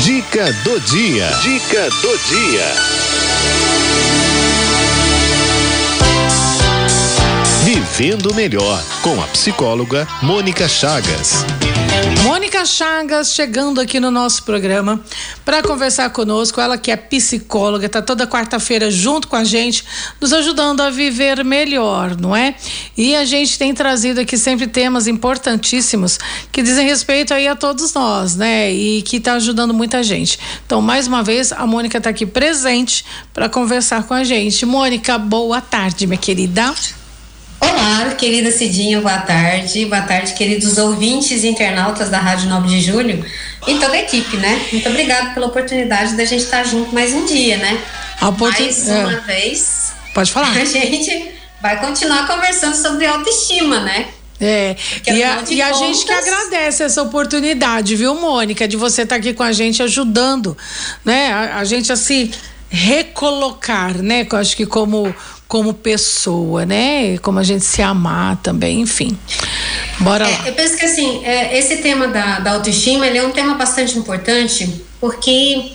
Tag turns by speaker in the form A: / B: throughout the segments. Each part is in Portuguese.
A: Dica do dia. Dica do dia. Vivendo melhor com a psicóloga Mônica Chagas.
B: Mônica Chagas chegando aqui no nosso programa para conversar conosco. Ela que é psicóloga, está toda quarta-feira junto com a gente, nos ajudando a viver melhor, não é? E a gente tem trazido aqui sempre temas importantíssimos que dizem respeito aí a todos nós, né? E que está ajudando muita gente. Então, mais uma vez, a Mônica está aqui presente para conversar com a gente. Mônica, boa tarde, minha querida.
C: Olá, querida Cidinha, boa tarde. Boa tarde, queridos ouvintes e internautas da Rádio 9 de Julho e toda a equipe, né? Muito obrigada pela oportunidade da gente estar junto mais um dia, né?
B: A oportun...
C: Mais uma é. vez.
B: Pode falar.
C: A gente vai continuar conversando sobre autoestima, né?
B: É, e, a, e a gente que agradece essa oportunidade, viu, Mônica, de você estar aqui com a gente ajudando, né? A, a gente a se recolocar, né? Eu acho que como como pessoa, né? Como a gente se amar também, enfim. Bora
C: é,
B: lá.
C: Eu penso que assim, é, esse tema da, da autoestima ele é um tema bastante importante porque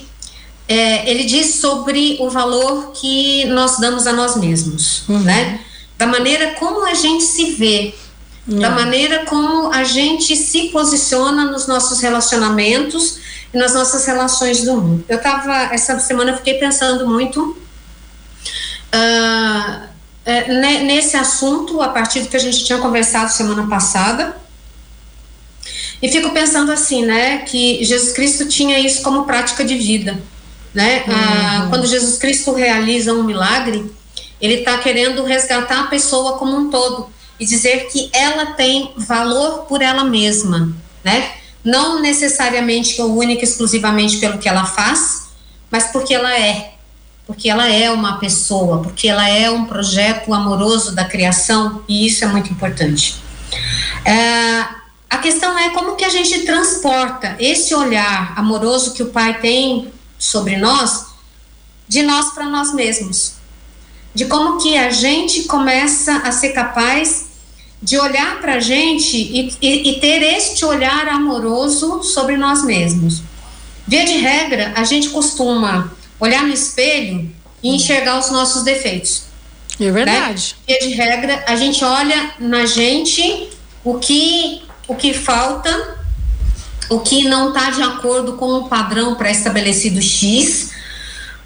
C: é, ele diz sobre o valor que nós damos a nós mesmos, uhum. né? Da maneira como a gente se vê, uhum. da maneira como a gente se posiciona nos nossos relacionamentos e nas nossas relações do mundo. Eu tava, essa semana eu fiquei pensando muito uh, é, nesse assunto, a partir do que a gente tinha conversado semana passada. E fico pensando assim, né, que Jesus Cristo tinha isso como prática de vida, né? Uhum. Ah, quando Jesus Cristo realiza um milagre, ele está querendo resgatar a pessoa como um todo e dizer que ela tem valor por ela mesma, né? Não necessariamente ou única exclusivamente pelo que ela faz, mas porque ela é, porque ela é uma pessoa, porque ela é um projeto amoroso da criação e isso é muito importante. É, a questão é como que a gente transporta esse olhar amoroso que o Pai tem sobre nós, de nós para nós mesmos, de como que a gente começa a ser capaz de olhar para a gente e, e, e ter este olhar amoroso sobre nós mesmos. Via de regra, a gente costuma olhar no espelho e enxergar os nossos defeitos.
B: É verdade.
C: Né? De regra, a gente olha na gente o que, o que falta, o que não está de acordo com o padrão pré-estabelecido X,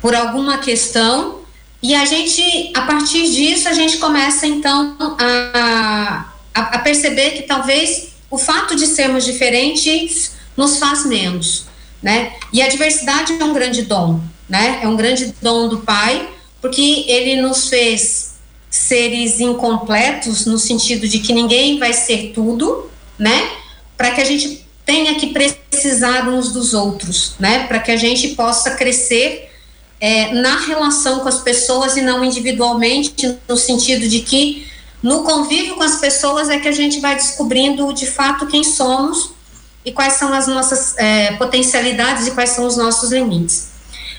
C: por alguma questão, e a gente, a partir disso, a gente começa então a, a, a perceber que talvez o fato de sermos diferentes nos faz menos, né? E a diversidade é um grande dom né? É um grande dom do Pai, porque ele nos fez seres incompletos no sentido de que ninguém vai ser tudo, né? Para que a gente tenha que precisar uns dos outros, né? Para que a gente possa crescer é, na relação com as pessoas e não individualmente, no sentido de que no convívio com as pessoas é que a gente vai descobrindo de fato quem somos e quais são as nossas é, potencialidades e quais são os nossos limites.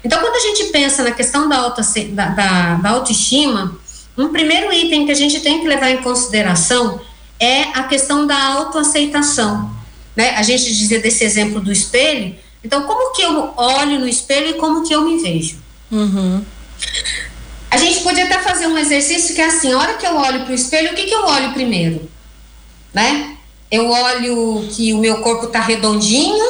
C: Então, quando a gente pensa na questão da, auto, da, da, da autoestima, um primeiro item que a gente tem que levar em consideração é a questão da autoaceitação. Né? A gente dizia desse exemplo do espelho. Então, como que eu olho no espelho e como que eu me vejo?
B: Uhum.
C: A gente podia até fazer um exercício que é assim: a hora que eu olho para o espelho, o que, que eu olho primeiro? Né? Eu olho que o meu corpo está redondinho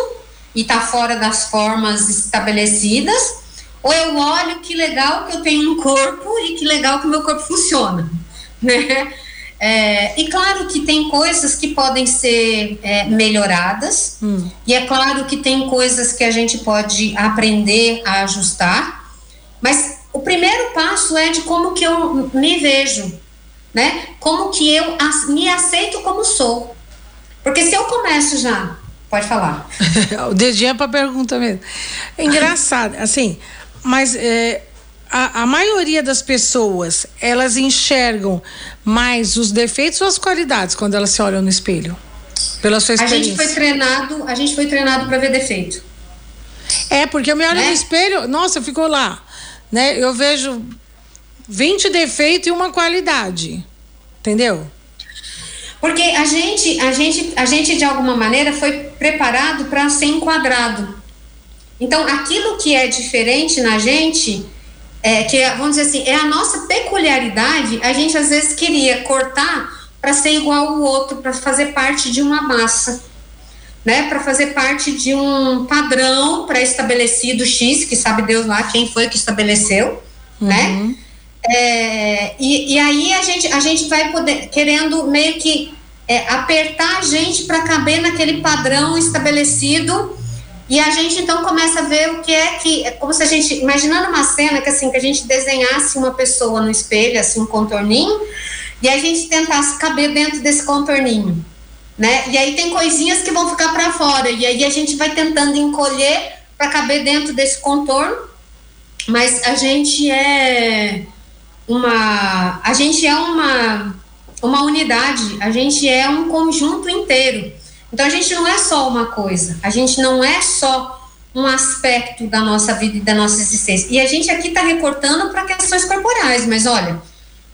C: e está fora das formas estabelecidas, ou eu olho que legal que eu tenho um corpo e que legal que o meu corpo funciona, né? É, e claro que tem coisas que podem ser é, melhoradas, hum. e é claro que tem coisas que a gente pode aprender a ajustar, mas o primeiro passo é de como que eu me vejo, né? Como que eu me aceito como sou. Porque se eu começo já, pode falar.
B: o dedinho é para pergunta mesmo. É engraçado, assim, mas é, a, a, maioria das pessoas, elas enxergam mais os defeitos ou as qualidades quando elas se olham no espelho? Pela sua experiência.
C: A gente foi treinado, a gente foi treinado para ver defeito.
B: É, porque eu me olho né? no espelho, nossa, ficou lá, né? Eu vejo 20 defeitos e uma qualidade. Entendeu?
C: Porque a gente, a gente, a gente de alguma maneira foi preparado para ser enquadrado. Então, aquilo que é diferente na gente, é, que é, vamos dizer assim, é a nossa peculiaridade, a gente às vezes queria cortar para ser igual ao outro, para fazer parte de uma massa, né? Para fazer parte de um padrão pré-estabelecido X, que sabe Deus lá quem foi que estabeleceu, né? uhum. né? É, e, e aí a gente, a gente vai poder, querendo meio que é, apertar a gente para caber naquele padrão estabelecido e a gente então começa a ver o que é que, é como se a gente, imaginando uma cena que assim, que a gente desenhasse uma pessoa no espelho, assim, um contorninho, e a gente tentasse caber dentro desse contorninho, né? E aí tem coisinhas que vão ficar para fora, e aí a gente vai tentando encolher para caber dentro desse contorno, mas a gente é uma, a gente é uma uma unidade, a gente é um conjunto inteiro. Então a gente não é só uma coisa, a gente não é só um aspecto da nossa vida e da nossa existência. E a gente aqui está recortando para questões corporais, mas olha,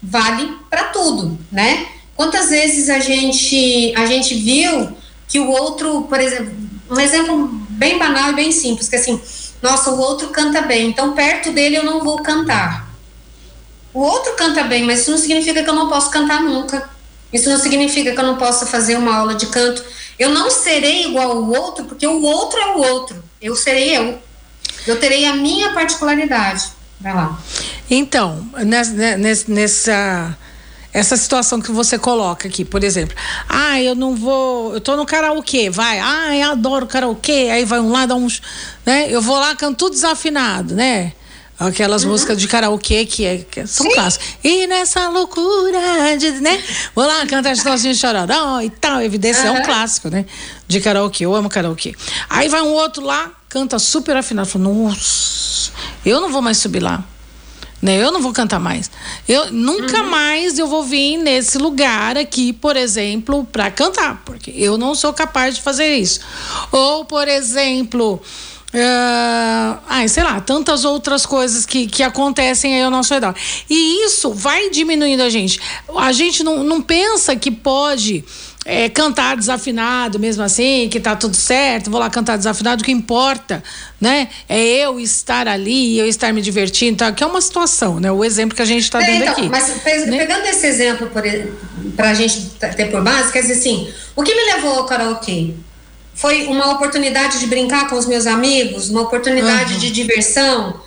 C: vale para tudo, né? Quantas vezes a gente a gente viu que o outro, por exemplo, um exemplo bem banal e bem simples, que assim, nossa, o outro canta bem, então perto dele eu não vou cantar. O outro canta bem, mas isso não significa que eu não posso cantar nunca. Isso não significa que eu não possa fazer uma aula de canto. Eu não serei igual ao outro, porque o outro é o outro. Eu serei eu. Eu terei a minha particularidade. Vai lá.
B: Então, nessa, nessa essa situação que você coloca aqui, por exemplo, ah, eu não vou, eu tô no karaokê, vai, ah, eu adoro karaokê, aí vai um lá, dá uns, né, eu vou lá, canto tudo desafinado, né, Aquelas uhum. músicas de karaokê que, é, que são Sim. clássicas. E nessa loucura de, né? Vou lá cantar Chitãozinho Chororó e tal. Evidência, uhum. é um clássico, né? De karaokê. Eu amo karaokê. Aí vai um outro lá, canta super afinado. Fala, nossa, eu não vou mais subir lá. Né? Eu não vou cantar mais. Eu nunca uhum. mais eu vou vir nesse lugar aqui, por exemplo, para cantar, porque eu não sou capaz de fazer isso. Ou, por exemplo, Uh, ai, sei lá, tantas outras coisas que, que acontecem aí ao nosso redor. E isso vai diminuindo a gente. A gente não, não pensa que pode é, cantar desafinado mesmo assim, que tá tudo certo, vou lá cantar desafinado, o que importa, né? É eu estar ali, eu estar me divertindo, tá? que é uma situação, né? O exemplo que a gente está é, dando então, aqui.
C: Mas né? pegando esse exemplo para a gente ter por base, quer dizer assim, o que me levou ao karaokê? Foi uma oportunidade de brincar com os meus amigos, uma oportunidade uhum. de diversão.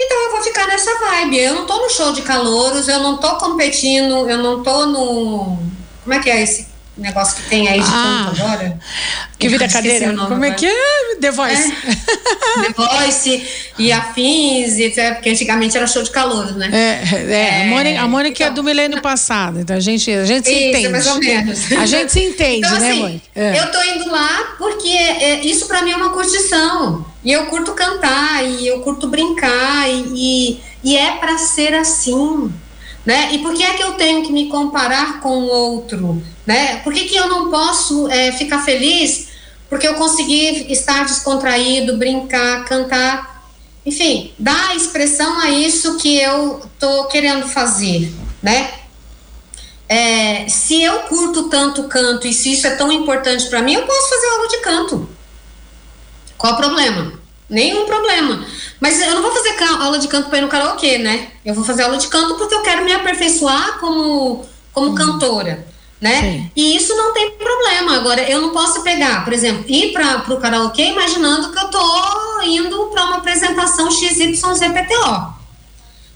C: Então eu vou ficar nessa vibe. Eu não tô no show de calouros, eu não tô competindo, eu não tô no. Como é que é esse negócio que tem aí de ah, agora.
B: Que vira cadeira. Nome, Como é que é? The Voice.
C: É. The Voice e afins, e, porque antigamente era show de calor, né?
B: É, é, é a Mônica, a Mônica então, é do milênio passado, então a gente, a gente se isso, entende. mais ou menos. A gente se entende, então, né,
C: assim, Mônica? É. Eu tô indo lá porque é, isso para mim é uma curtição. E eu curto cantar, e eu curto brincar, e, e, e é para ser assim. Né? E por que é que eu tenho que me comparar com o outro? Né? Por que, que eu não posso é, ficar feliz porque eu consegui estar descontraído, brincar, cantar, enfim, dar expressão a isso que eu tô querendo fazer, né? É, se eu curto tanto canto e se isso é tão importante para mim, eu posso fazer aula de canto. Qual o problema? Nenhum problema. Mas eu não vou fazer aula de canto para ir no karaokê, né? Eu vou fazer aula de canto porque eu quero me aperfeiçoar como, como hum. cantora né? Sim. E isso não tem problema. Agora, eu não posso pegar, por exemplo, ir para o karaokê imaginando que eu tô indo para uma apresentação XYZPTO,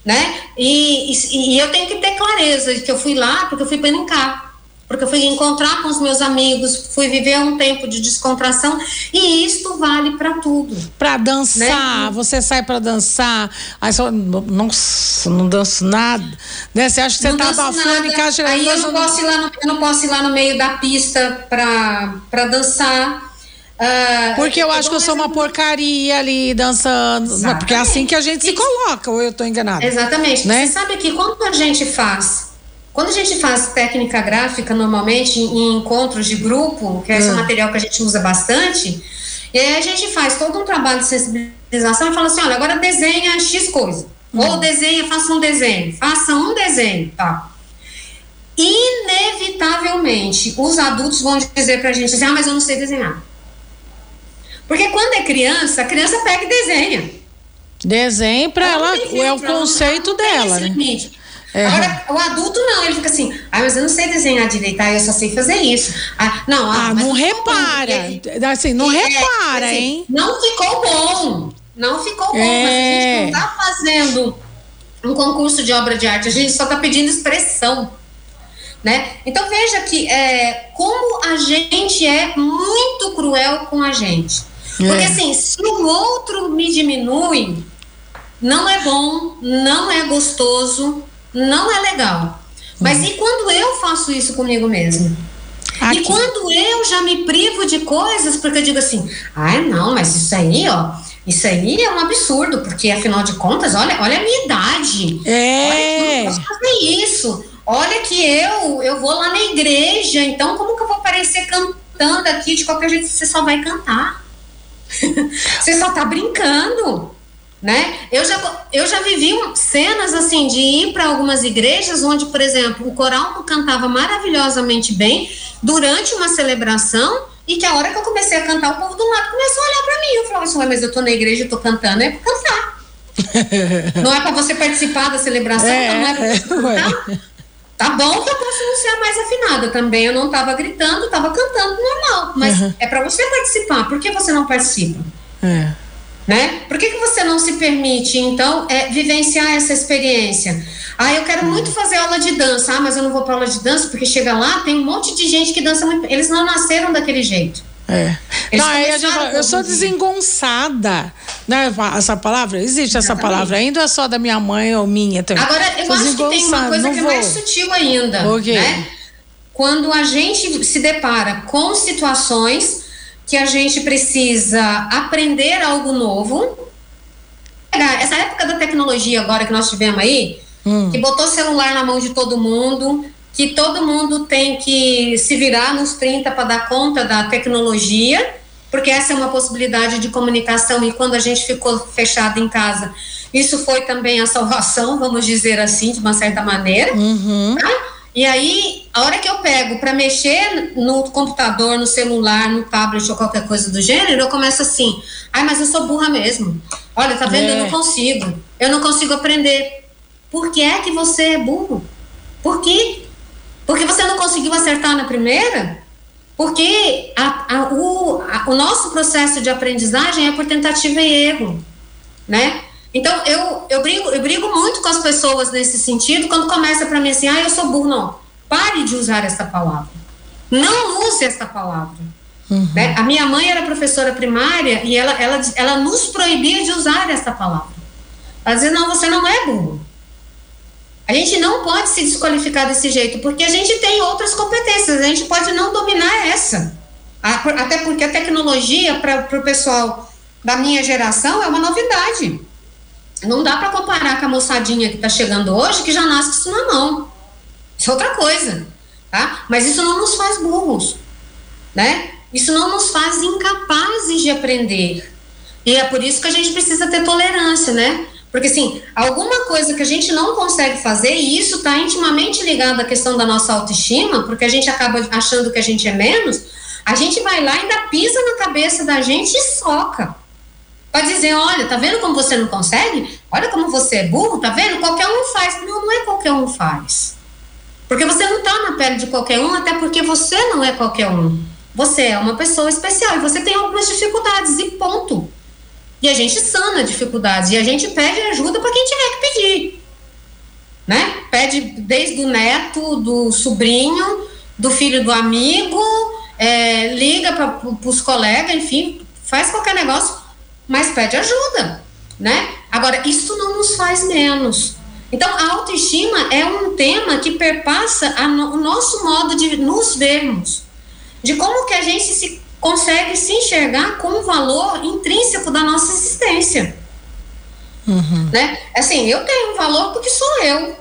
C: né? E, e, e, eu tenho que ter clareza de que eu fui lá porque eu fui brincar porque eu fui encontrar com os meus amigos, fui viver um tempo de descontração e isto vale para tudo.
B: Para dançar, né? você sai para dançar, aí só nossa, não danço nada, né? Você acha que você não tá abafando e caixa
C: Aí eu não, posso ir lá no, eu não posso ir lá no meio da pista para para dançar.
B: Uh, porque eu acho que eu sou uma porcaria ali dançando. Exatamente. Porque é assim que a gente se coloca, ou eu estou enganada?
C: Exatamente. Né? Você sabe que quando a gente faz quando a gente faz técnica gráfica, normalmente em encontros de grupo, que é esse hum. material que a gente usa bastante, e aí a gente faz todo um trabalho de sensibilização e fala assim: olha, agora desenha X coisa. Hum. Ou desenha, faça um desenho. Faça um desenho, tá? Inevitavelmente, os adultos vão dizer pra gente assim: ah, mas eu não sei desenhar. Porque quando é criança, a criança pega e desenha.
B: Desenha para ela, é o conceito dela, né?
C: É. Agora, o adulto não, ele fica assim, ah, mas eu não sei desenhar direito, ah, eu só sei fazer isso. Ah, não,
B: ah, ah não repara. Porque... Assim, não é, repara, assim, hein?
C: Não ficou bom. Não ficou bom, é. mas a gente não tá fazendo um concurso de obra de arte, a gente só tá pedindo expressão. Né? Então veja que é, como a gente é muito cruel com a gente. Porque é. assim, se o outro me diminui, não é bom, não é gostoso, não é legal. Mas e quando eu faço isso comigo mesmo? Aqui. E quando eu já me privo de coisas, porque eu digo assim, ah, não, mas isso aí, ó, isso aí é um absurdo, porque afinal de contas, olha, olha a minha idade.
B: É.
C: Olha, eu não posso fazer isso. Olha que eu, eu vou lá na igreja, então como que eu vou aparecer cantando aqui de qualquer jeito? Você só vai cantar. você só tá brincando né? Eu já, eu já vivi cenas assim de ir para algumas igrejas onde, por exemplo, o coral cantava maravilhosamente bem durante uma celebração e que a hora que eu comecei a cantar, o povo do lado começou a olhar para mim. Eu falava assim, mas eu tô na igreja, eu tô cantando, é para cantar. não é para você participar da celebração, é, não é para você cantar. Tá bom que eu posso não ser mais afinada também. Eu não estava gritando, estava cantando normal. Mas uhum. é para você participar. Por que você não participa?
B: É
C: né? Por que, que você não se permite, então, é, vivenciar essa experiência? Ah, eu quero muito fazer aula de dança. Ah, mas eu não vou para aula de dança porque chega lá, tem um monte de gente que dança muito. Eles não nasceram daquele jeito.
B: É. Não, fala, eu sou desengonçada. Né? Essa palavra? Existe essa Exatamente. palavra ainda ou é só da minha mãe ou minha também?
C: Agora, eu sou acho que tem uma coisa que é mais sutil ainda. Okay. Né? Quando a gente se depara com situações que a gente precisa aprender algo novo. Essa época da tecnologia agora que nós tivemos aí, hum. que botou celular na mão de todo mundo, que todo mundo tem que se virar nos 30 para dar conta da tecnologia, porque essa é uma possibilidade de comunicação e quando a gente ficou fechado em casa, isso foi também a salvação, vamos dizer assim, de uma certa maneira.
B: Uhum.
C: Tá? E aí, a hora que eu pego para mexer no computador, no celular, no tablet ou qualquer coisa do gênero, eu começo assim: ai, mas eu sou burra mesmo. Olha, tá vendo? É. Eu não é. consigo. Eu não consigo aprender. Por que é que você é burro? Por quê? Porque você não conseguiu acertar na primeira? Porque a, a, o, a, o nosso processo de aprendizagem é por tentativa e erro, né? Então, eu, eu, brigo, eu brigo muito com as pessoas nesse sentido, quando começa para mim assim, ah, eu sou burro. Não, pare de usar essa palavra. Não use essa palavra. Uhum. Né? A minha mãe era professora primária e ela, ela, ela nos proibia de usar essa palavra. Ela dizia, não, você não é burro. A gente não pode se desqualificar desse jeito, porque a gente tem outras competências, a gente pode não dominar essa. Até porque a tecnologia, para o pessoal da minha geração, é uma novidade. Não dá para comparar com a moçadinha que está chegando hoje, que já nasce isso na mão. Isso é outra coisa, tá? Mas isso não nos faz burros, né? Isso não nos faz incapazes de aprender. E é por isso que a gente precisa ter tolerância, né? Porque, assim, alguma coisa que a gente não consegue fazer, e isso está intimamente ligado à questão da nossa autoestima, porque a gente acaba achando que a gente é menos, a gente vai lá e ainda pisa na cabeça da gente e soca. Pode dizer, olha, tá vendo como você não consegue? Olha como você é burro, tá vendo? Qualquer um faz. Não, não é qualquer um faz. Porque você não tá na pele de qualquer um, até porque você não é qualquer um. Você é uma pessoa especial e você tem algumas dificuldades e ponto. E a gente sana dificuldades e a gente pede ajuda para quem tiver que pedir. Né? Pede desde o neto, do sobrinho, do filho do amigo, é, liga para os colegas, enfim, faz qualquer negócio mas pede ajuda, né? Agora, isso não nos faz menos. Então, a autoestima é um tema que perpassa no, o nosso modo de nos vermos, de como que a gente se consegue se enxergar com o valor intrínseco da nossa existência.
B: Uhum.
C: Né? Assim, eu tenho um valor porque sou eu,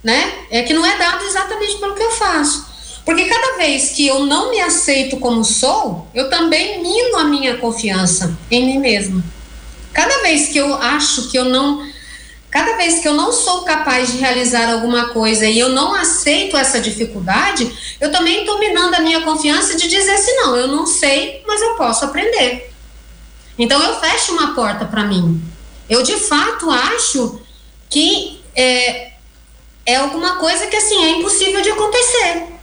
C: né? É que não é dado exatamente pelo que eu faço. Porque cada vez que eu não me aceito como sou, eu também mino a minha confiança em mim mesma. Cada vez que eu acho que eu não. Cada vez que eu não sou capaz de realizar alguma coisa e eu não aceito essa dificuldade, eu também estou minando a minha confiança de dizer assim: não, eu não sei, mas eu posso aprender. Então eu fecho uma porta para mim. Eu de fato acho que é, é alguma coisa que assim é impossível de acontecer,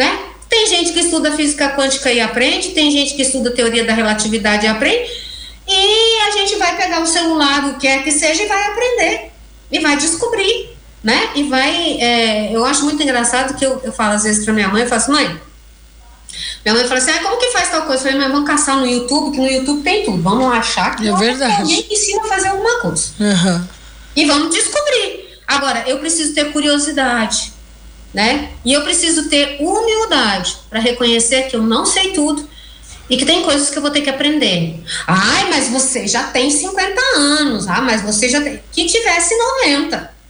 C: né? Tem gente que estuda física quântica e aprende, tem gente que estuda teoria da relatividade e aprende, e a gente vai pegar o celular, o que quer que seja, e vai aprender, e vai descobrir, né? E vai. É, eu acho muito engraçado que eu, eu falo às vezes para minha mãe, eu falo assim, mãe. Minha mãe fala assim: ah, como que faz tal coisa? Eu falei, mas vamos caçar no YouTube, que no YouTube tem tudo. Vamos achar que
B: é
C: alguém ensina a fazer alguma coisa.
B: Uhum.
C: E vamos descobrir. Agora, eu preciso ter curiosidade, né? E eu preciso ter humildade para reconhecer que eu não sei tudo e que tem coisas que eu vou ter que aprender. Ai, mas você já tem 50 anos. Ah, mas você já tem. Que tivesse 90.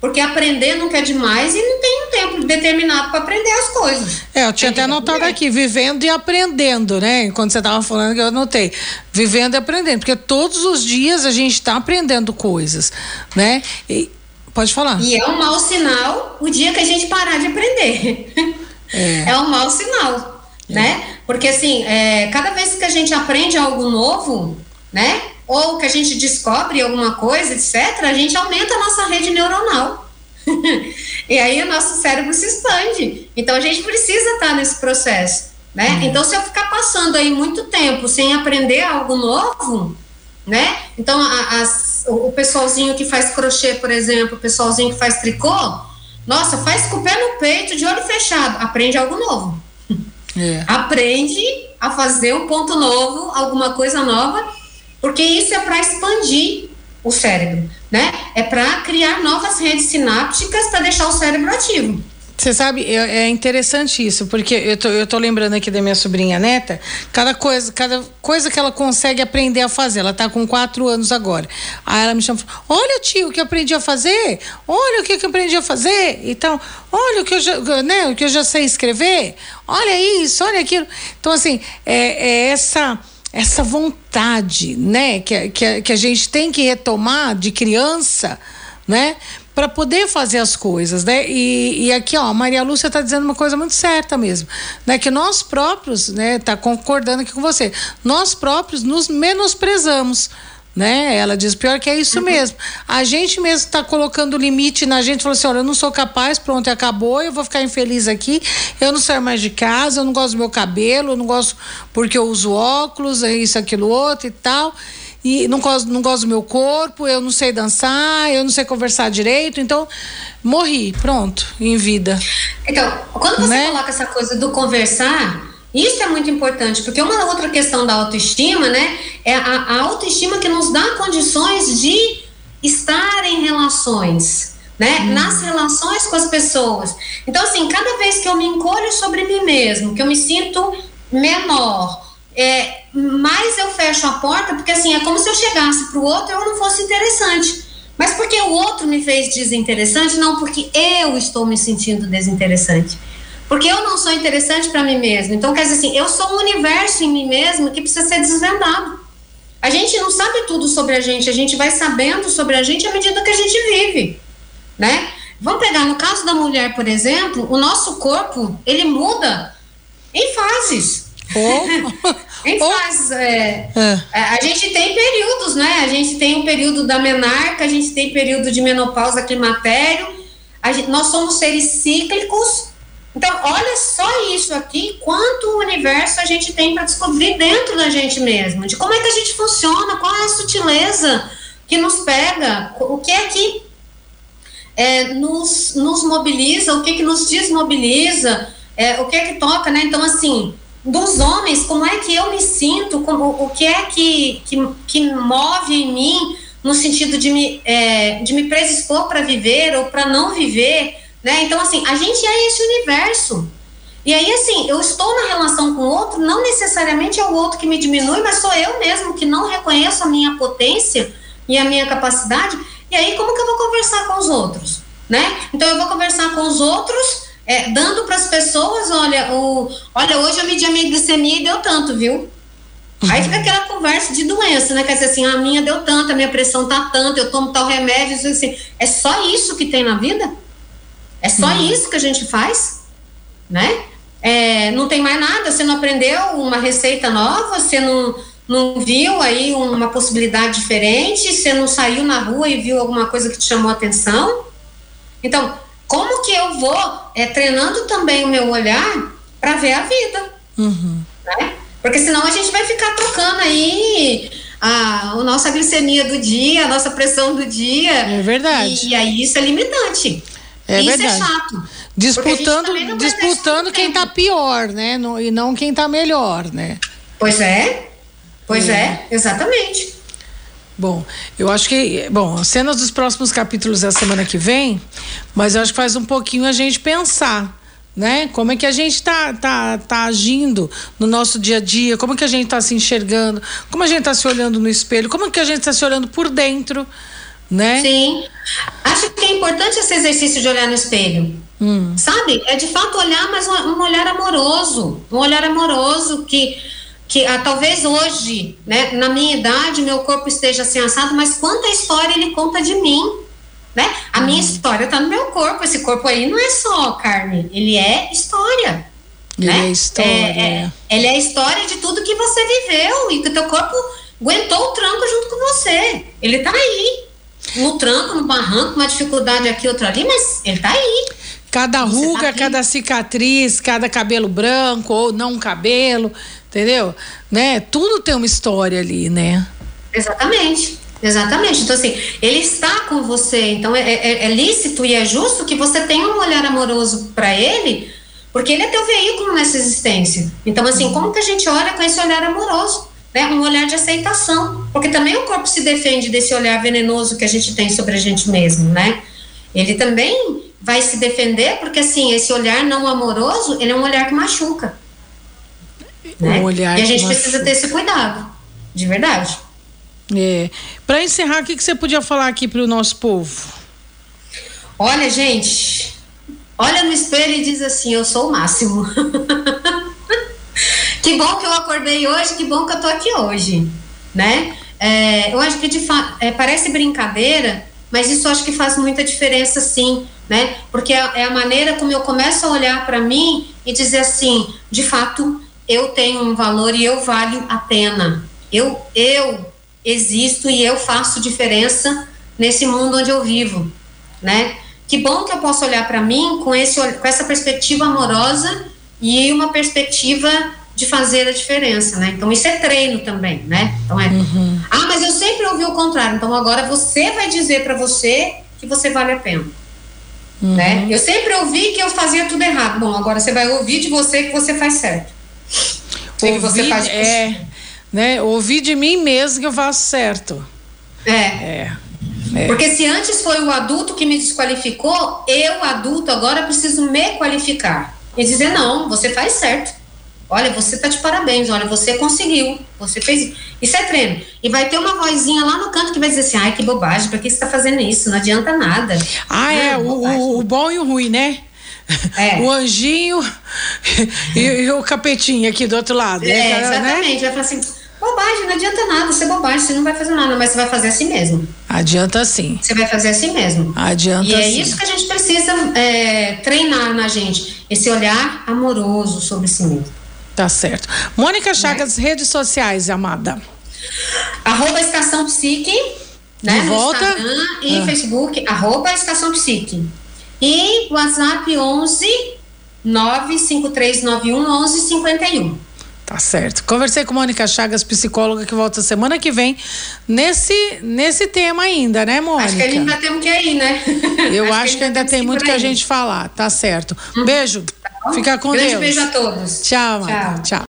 C: Porque aprender nunca é demais e não tem um tempo determinado para aprender as coisas.
B: É, eu tinha até anotado aqui, vivendo e aprendendo, né? Quando você estava falando eu anotei. Vivendo e aprendendo, porque todos os dias a gente está aprendendo coisas, né? E, pode falar.
C: E é um mau sinal o dia que a gente parar de aprender. É, é um mau sinal, é. né? Porque assim, é, cada vez que a gente aprende algo novo, né? ou que a gente descobre alguma coisa, etc., a gente aumenta a nossa rede neuronal. e aí o nosso cérebro se expande. Então a gente precisa estar nesse processo. Né? Uhum. Então, se eu ficar passando aí muito tempo sem aprender algo novo, né? Então, a, o pessoalzinho que faz crochê, por exemplo, o pessoalzinho que faz tricô, nossa, faz com o pé no peito, de olho fechado, aprende algo novo. É. Aprende a fazer um ponto novo, alguma coisa nova, porque isso é para expandir o cérebro, né? É para criar novas redes sinápticas para deixar o cérebro ativo.
B: Você sabe, é, interessante isso, porque eu tô, eu tô lembrando aqui da minha sobrinha neta, cada coisa, cada coisa que ela consegue aprender a fazer, ela tá com quatro anos agora. Aí ela me chama, olha tio, o que eu aprendi a fazer, olha o que eu aprendi a fazer, então, olha o que eu já, né, o que eu já sei escrever, olha isso, olha aquilo. Então, assim, é, é essa essa vontade, né, que, que, que a gente tem que retomar de criança, né, para poder fazer as coisas, né? E, e aqui, ó, a Maria Lúcia está dizendo uma coisa muito certa mesmo, né? Que nós próprios, né, tá concordando aqui com você, nós próprios nos menosprezamos né? Ela diz pior que é isso uhum. mesmo. A gente mesmo está colocando limite na gente, falou assim, olha, eu não sou capaz, pronto, acabou, eu vou ficar infeliz aqui, eu não saio mais de casa, eu não gosto do meu cabelo, eu não gosto porque eu uso óculos, é isso, aquilo, outro e tal. E não gosto, não gosto do meu corpo, eu não sei dançar, eu não sei conversar direito, então morri, pronto, em vida.
C: Então, quando você né? coloca essa coisa do conversar, isso é muito importante, porque uma outra questão da autoestima, né, é a, a autoestima que nos dá condições de estar em relações, né, hum. nas relações com as pessoas. Então, assim, cada vez que eu me encolho sobre mim mesmo, que eu me sinto menor, é, mais eu fecho a porta, porque assim, é como se eu chegasse para o outro e eu não fosse interessante. Mas porque o outro me fez desinteressante, não porque eu estou me sentindo desinteressante. Porque eu não sou interessante para mim mesmo. Então, quer dizer assim, eu sou um universo em mim mesmo que precisa ser desvendado. A gente não sabe tudo sobre a gente, a gente vai sabendo sobre a gente à medida que a gente vive, né? Vamos pegar no caso da mulher, por exemplo, o nosso corpo, ele muda em fases. Oh. em fases. É, é. é. A gente tem períodos, né? A gente tem o período da menarca, a gente tem período de menopausa, climatério. Gente, nós somos seres cíclicos então, olha só isso aqui, quanto universo a gente tem para descobrir dentro da gente mesmo, de como é que a gente funciona, qual é a sutileza que nos pega, o que é que é, nos, nos mobiliza, o que é que nos desmobiliza, é, o que é que toca, né? Então, assim, dos homens, como é que eu me sinto, como, o que é que, que, que move em mim no sentido de me, é, de me predispor para viver ou para não viver, né? Então, assim, a gente é esse universo. E aí, assim, eu estou na relação com o outro, não necessariamente é o outro que me diminui, mas sou eu mesmo que não reconheço a minha potência e a minha capacidade. E aí, como que eu vou conversar com os outros? Né? Então, eu vou conversar com os outros, é, dando para as pessoas: olha, o, olha, hoje eu medi a minha glicemia e deu tanto, viu? Aí fica aquela conversa de doença, né? Quer dizer assim, a minha deu tanto, a minha pressão tá tanto, eu tomo tal remédio, assim. É só isso que tem na vida? É só uhum. isso que a gente faz, né? É, não tem mais nada, você não aprendeu uma receita nova, você não, não viu aí uma possibilidade diferente? Você não saiu na rua e viu alguma coisa que te chamou a atenção? Então, como que eu vou é, treinando também o meu olhar para ver a vida?
B: Uhum.
C: Né? Porque senão a gente vai ficar trocando aí a, a nossa glicemia do dia, a nossa pressão do dia.
B: É verdade.
C: E, e aí isso é limitante.
B: É
C: isso
B: verdade.
C: é chato.
B: Disputando, disputando quem está pior, né? No, e não quem está melhor, né?
C: Pois é. Pois é, é exatamente.
B: Bom, eu acho que, bom, cenas dos próximos capítulos da semana que vem, mas eu acho que faz um pouquinho a gente pensar né? Como é que a gente está tá, tá agindo no nosso dia a dia, como é que a gente está se enxergando, como a gente está se olhando no espelho, como é que a gente está se olhando por dentro, né?
C: Sim. Acho que é importante esse exercício de olhar no espelho.
B: Hum.
C: Sabe? É de fato olhar, mas um, um olhar amoroso. Um olhar amoroso que que ah, talvez hoje, né, na minha idade, meu corpo esteja assim assado, mas quanta história ele conta de mim né? A minha uhum. história está no meu corpo. Esse corpo aí não é só carne, ele é história.
B: Ele
C: né?
B: é história. É, é,
C: ele é a história de tudo que você viveu e que o teu corpo aguentou o tranco junto com você. Ele está aí. No tranco, no barranco, uma dificuldade aqui, outra ali, mas ele está aí.
B: Cada você ruga, tá cada cicatriz, cada cabelo branco ou não cabelo, entendeu? Né? Tudo tem uma história ali, né?
C: Exatamente. Exatamente. Então, assim, ele está com você. Então, é, é, é lícito e é justo que você tenha um olhar amoroso para ele, porque ele é teu veículo nessa existência. Então, assim, como que a gente olha com esse olhar amoroso? Né? Um olhar de aceitação. Porque também o corpo se defende desse olhar venenoso que a gente tem sobre a gente mesmo, né? Ele também vai se defender, porque, assim, esse olhar não amoroso, ele é um olhar que machuca. Né? Um olhar e a gente precisa ter esse cuidado, de verdade.
B: É. Para encerrar, o que, que você podia falar aqui para o nosso povo?
C: Olha, gente, olha no espelho e diz assim: Eu sou o máximo. que bom que eu acordei hoje, que bom que eu tô aqui hoje, né? É, eu acho que de fato é, parece brincadeira, mas isso acho que faz muita diferença, sim, né? Porque é, é a maneira como eu começo a olhar para mim e dizer assim: de fato, eu tenho um valor e eu valho a pena. Eu, eu existo e eu faço diferença nesse mundo onde eu vivo, né? Que bom que eu posso olhar para mim com esse com essa perspectiva amorosa e uma perspectiva de fazer a diferença, né? Então isso é treino também, né? Então é, uhum. ah, mas eu sempre ouvi o contrário. Então agora você vai dizer para você que você vale a pena. Uhum. Né? Eu sempre ouvi que eu fazia tudo errado. Bom, agora você vai ouvir de você que você faz certo.
B: Ouvir, que você faz é, né? Ouvir de mim mesmo que eu faço certo.
C: É. é. É. Porque se antes foi o adulto que me desqualificou, eu, adulto, agora preciso me qualificar. E dizer, não, você faz certo. Olha, você tá de parabéns, olha, você conseguiu, você fez. Isso é treino. E vai ter uma vozinha lá no canto que vai dizer assim: ai, que bobagem, pra que você tá fazendo isso? Não adianta nada.
B: Ah, é, é o, o, bom e o ruim, né? É. O anjinho e, e, o capetinho aqui do outro lado.
C: É, né? exatamente. Vai falar assim: Bobagem, não adianta nada, você é bobagem, você não vai fazer nada, mas você vai fazer assim mesmo.
B: Adianta sim.
C: Você vai fazer assim mesmo.
B: Adianta
C: E
B: é
C: sim. isso que a gente precisa é, treinar na gente, esse olhar amoroso sobre si mesmo.
B: Tá certo. Mônica Chagas, né? redes sociais, amada.
C: Arroba Estação Psique, né?
B: De volta?
C: Instagram e ah. Facebook, arroba Estação Psique. E WhatsApp 11 95391 1151.
B: Tá certo. Conversei com Mônica Chagas, psicóloga, que volta semana que vem nesse, nesse tema ainda, né, Mônica?
C: Acho que a gente ainda temos que ir, né?
B: Eu acho, acho que ainda, ainda tem muito que a gente falar. Tá certo. Beijo. Tá Fica com
C: Grande
B: Deus.
C: beijo a todos.
B: Tchau, Tchau. Tchau.